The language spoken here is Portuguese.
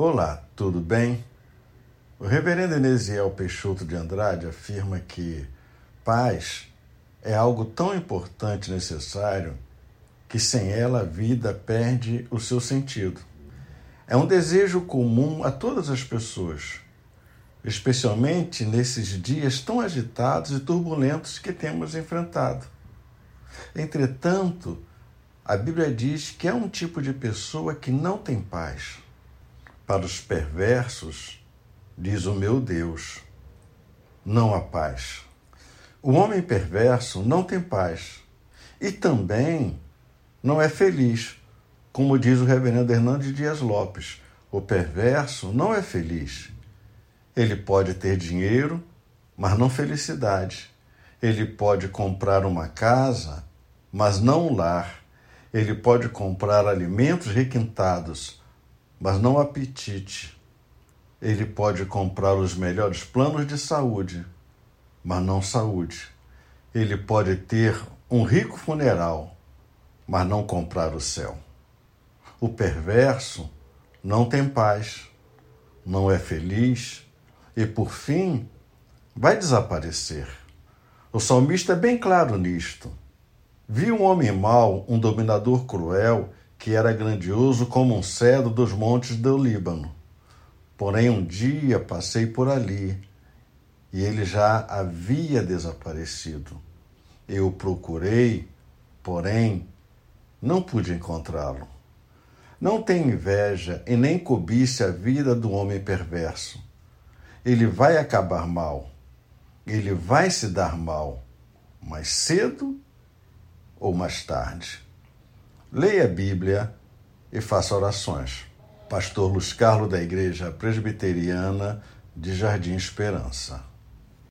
Olá, tudo bem? O reverendo Enesiel Peixoto de Andrade afirma que paz é algo tão importante e necessário que sem ela a vida perde o seu sentido. É um desejo comum a todas as pessoas, especialmente nesses dias tão agitados e turbulentos que temos enfrentado. Entretanto, a Bíblia diz que é um tipo de pessoa que não tem paz para os perversos, diz o meu Deus, não há paz. O homem perverso não tem paz e também não é feliz, como diz o reverendo Hernandes Dias Lopes. O perverso não é feliz. Ele pode ter dinheiro, mas não felicidade. Ele pode comprar uma casa, mas não um lar. Ele pode comprar alimentos requintados, mas não apetite. Ele pode comprar os melhores planos de saúde, mas não saúde. Ele pode ter um rico funeral, mas não comprar o céu. O perverso não tem paz, não é feliz e, por fim, vai desaparecer. O salmista é bem claro nisto. Vi um homem mau, um dominador cruel, que era grandioso como um cedro dos montes do Líbano. Porém, um dia passei por ali e ele já havia desaparecido. Eu o procurei, porém, não pude encontrá-lo. Não tenha inveja e nem cobice a vida do homem perverso. Ele vai acabar mal. Ele vai se dar mal, mais cedo ou mais tarde. Leia a Bíblia e faça orações. Pastor Luiz Carlos da Igreja Presbiteriana de Jardim Esperança.